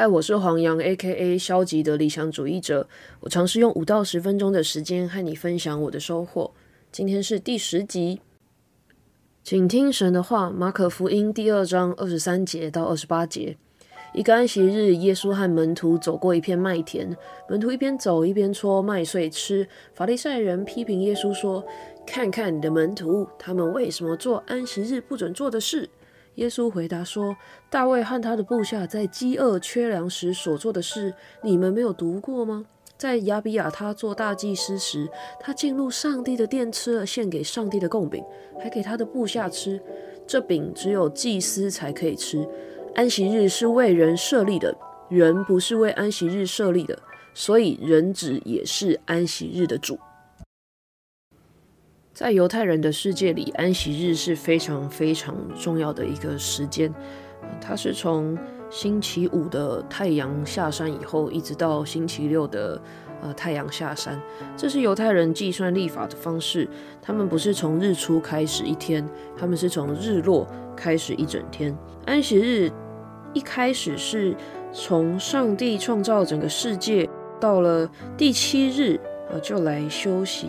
嗨，我是黄洋，A.K.A 消极的理想主义者。我尝试用五到十分钟的时间和你分享我的收获。今天是第十集，请听神的话，马可福音第二章二十三节到二十八节。一个安息日，耶稣和门徒走过一片麦田，门徒一边走一边搓麦穗吃。法利赛人批评耶稣说：“看看你的门徒，他们为什么做安息日不准做的事？”耶稣回答说：“大卫和他的部下在饥饿缺粮时所做的事，你们没有读过吗？在亚比亚他做大祭司时，他进入上帝的殿，吃了献给上帝的供饼，还给他的部下吃。这饼只有祭司才可以吃。”安息日是为人设立的，人不是为安息日设立的，所以人子也是安息日的主。在犹太人的世界里，安息日是非常非常重要的一个时间，它是从星期五的太阳下山以后，一直到星期六的呃太阳下山，这是犹太人计算历法的方式。他们不是从日出开始一天，他们是从日落开始一整天。安息日。一开始是从上帝创造整个世界，到了第七日啊，就来休息。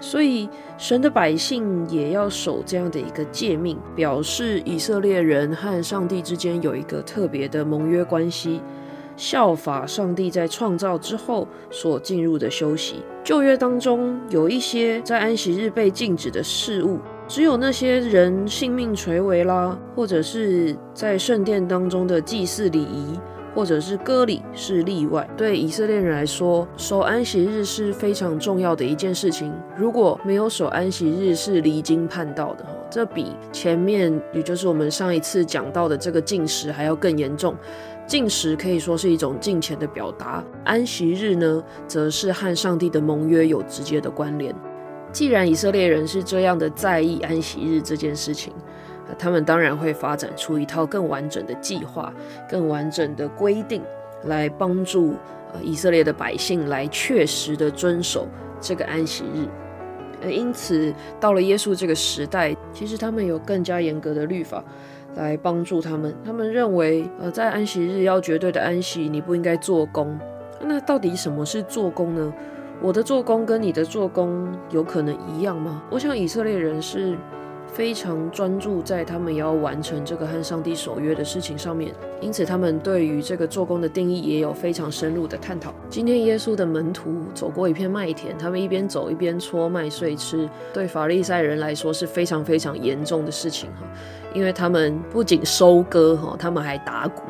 所以神的百姓也要守这样的一个诫命，表示以色列人和上帝之间有一个特别的盟约关系，效法上帝在创造之后所进入的休息。旧约当中有一些在安息日被禁止的事物。只有那些人性命垂危啦，或者是在圣殿当中的祭祀礼仪，或者是割礼是例外。对以色列人来说，守安息日是非常重要的一件事情。如果没有守安息日，是离经叛道的。这比前面，也就是我们上一次讲到的这个禁食还要更严重。禁食可以说是一种敬虔的表达，安息日呢，则是和上帝的盟约有直接的关联。既然以色列人是这样的在意安息日这件事情，他们当然会发展出一套更完整的计划、更完整的规定，来帮助呃以色列的百姓来确实的遵守这个安息日。呃，因此到了耶稣这个时代，其实他们有更加严格的律法来帮助他们。他们认为，呃，在安息日要绝对的安息，你不应该做工。那到底什么是做工呢？我的做工跟你的做工有可能一样吗？我想以色列人是非常专注在他们要完成这个和上帝守约的事情上面，因此他们对于这个做工的定义也有非常深入的探讨。今天耶稣的门徒走过一片麦田，他们一边走一边搓麦穗吃，对法利赛人来说是非常非常严重的事情哈，因为他们不仅收割哈，他们还打鼓。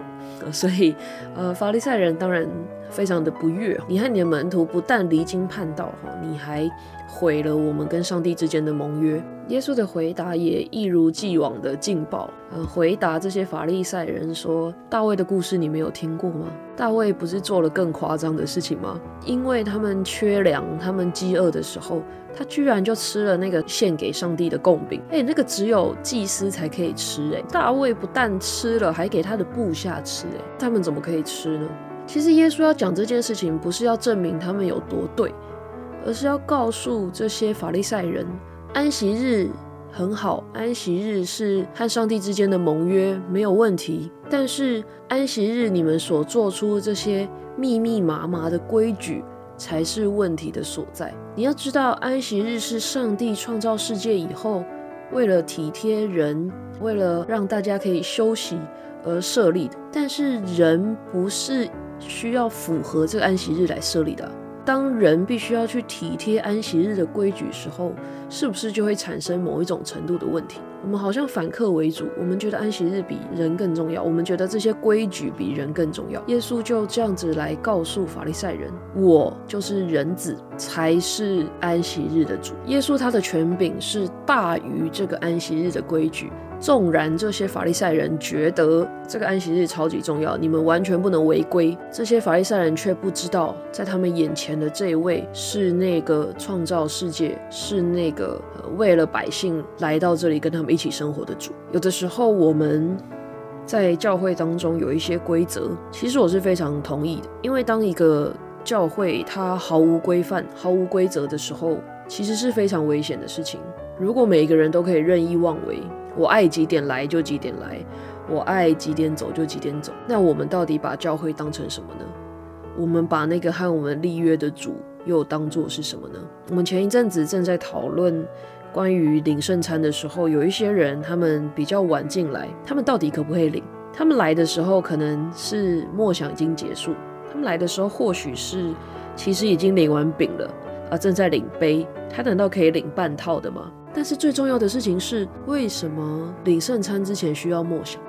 所以，呃，法利赛人当然非常的不悦。你和你的门徒不但离经叛道，哈，你还毁了我们跟上帝之间的盟约。耶稣的回答也一如既往的劲爆，呃，回答这些法利赛人说：“大卫的故事你没有听过吗？大卫不是做了更夸张的事情吗？因为他们缺粮，他们饥饿的时候。”他居然就吃了那个献给上帝的贡饼，哎，那个只有祭司才可以吃，哎，大卫不但吃了，还给他的部下吃，哎，他们怎么可以吃呢？其实耶稣要讲这件事情，不是要证明他们有多对，而是要告诉这些法利赛人，安息日很好，安息日是和上帝之间的盟约，没有问题。但是安息日你们所做出这些密密麻麻的规矩。才是问题的所在。你要知道，安息日是上帝创造世界以后，为了体贴人，为了让大家可以休息而设立的。但是人不是需要符合这个安息日来设立的。当人必须要去体贴安息日的规矩时候，是不是就会产生某一种程度的问题？我们好像反客为主，我们觉得安息日比人更重要，我们觉得这些规矩比人更重要。耶稣就这样子来告诉法利赛人：“我就是人子，才是安息日的主。”耶稣他的权柄是大于这个安息日的规矩。纵然这些法利赛人觉得这个安息日超级重要，你们完全不能违规，这些法利赛人却不知道，在他们眼前的这一位是那个创造世界，是那个为了百姓来到这里跟他们一起生活的主。有的时候我们在教会当中有一些规则，其实我是非常同意的，因为当一个教会它毫无规范、毫无规则的时候，其实是非常危险的事情。如果每一个人都可以任意妄为，我爱几点来就几点来，我爱几点走就几点走。那我们到底把教会当成什么呢？我们把那个和我们立约的主又当作是什么呢？我们前一阵子正在讨论关于领圣餐的时候，有一些人他们比较晚进来，他们到底可不可以领？他们来的时候可能是默想已经结束，他们来的时候或许是其实已经领完饼了，啊，正在领杯，他难道可以领半套的吗？但是最重要的事情是，为什么领圣餐之前需要默想？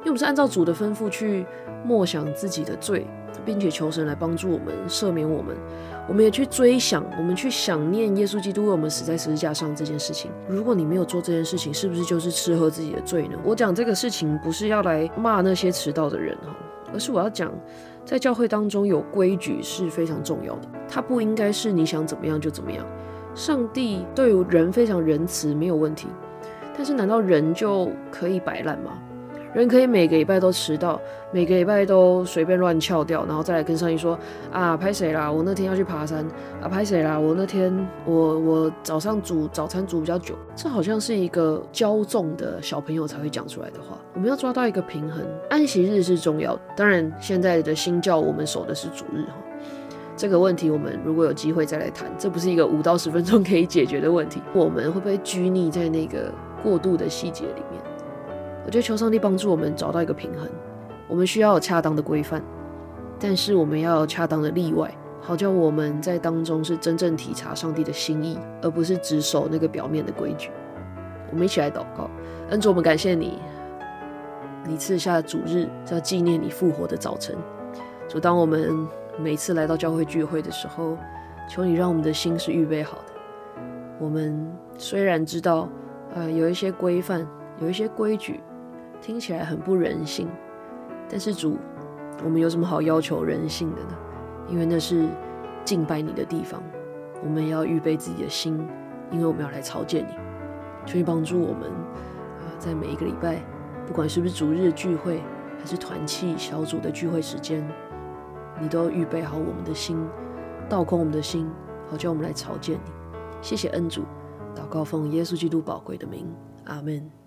因为我们是按照主的吩咐去默想自己的罪，并且求神来帮助我们赦免我们。我们也去追想，我们去想念耶稣基督为我们死在十字架上这件事情。如果你没有做这件事情，是不是就是吃喝自己的罪呢？我讲这个事情不是要来骂那些迟到的人哈，而是我要讲，在教会当中有规矩是非常重要的，它不应该是你想怎么样就怎么样。上帝对人非常仁慈，没有问题。但是，难道人就可以摆烂吗？人可以每个礼拜都迟到，每个礼拜都随便乱翘掉，然后再来跟上帝说啊，拍谁啦？我那天要去爬山啊，拍谁啦？我那天我我早上煮早餐煮比较久，这好像是一个骄纵的小朋友才会讲出来的话。我们要抓到一个平衡，安息日是重要的。当然，现在的新教我们守的是主日哈。这个问题，我们如果有机会再来谈，这不是一个五到十分钟可以解决的问题。我们会不会拘泥在那个过度的细节里面？我觉得求上帝帮助我们找到一个平衡。我们需要有恰当的规范，但是我们要有恰当的例外，好叫我们在当中是真正体察上帝的心意，而不是只守那个表面的规矩。我们一起来祷告，恩主，我们感谢你，你赐下主日，要纪念你复活的早晨。主，当我们。每次来到教会聚会的时候，求你让我们的心是预备好的。我们虽然知道，呃，有一些规范，有一些规矩，听起来很不人性，但是主，我们有什么好要求人性的呢？因为那是敬拜你的地方，我们要预备自己的心，因为我们要来朝见你。求你帮助我们，啊，在每一个礼拜，不管是不是主日聚会，还是团契小组的聚会时间。你都预备好我们的心，倒空我们的心，好叫我们来朝见你。谢谢恩主，祷告奉耶稣基督宝贵的名，阿门。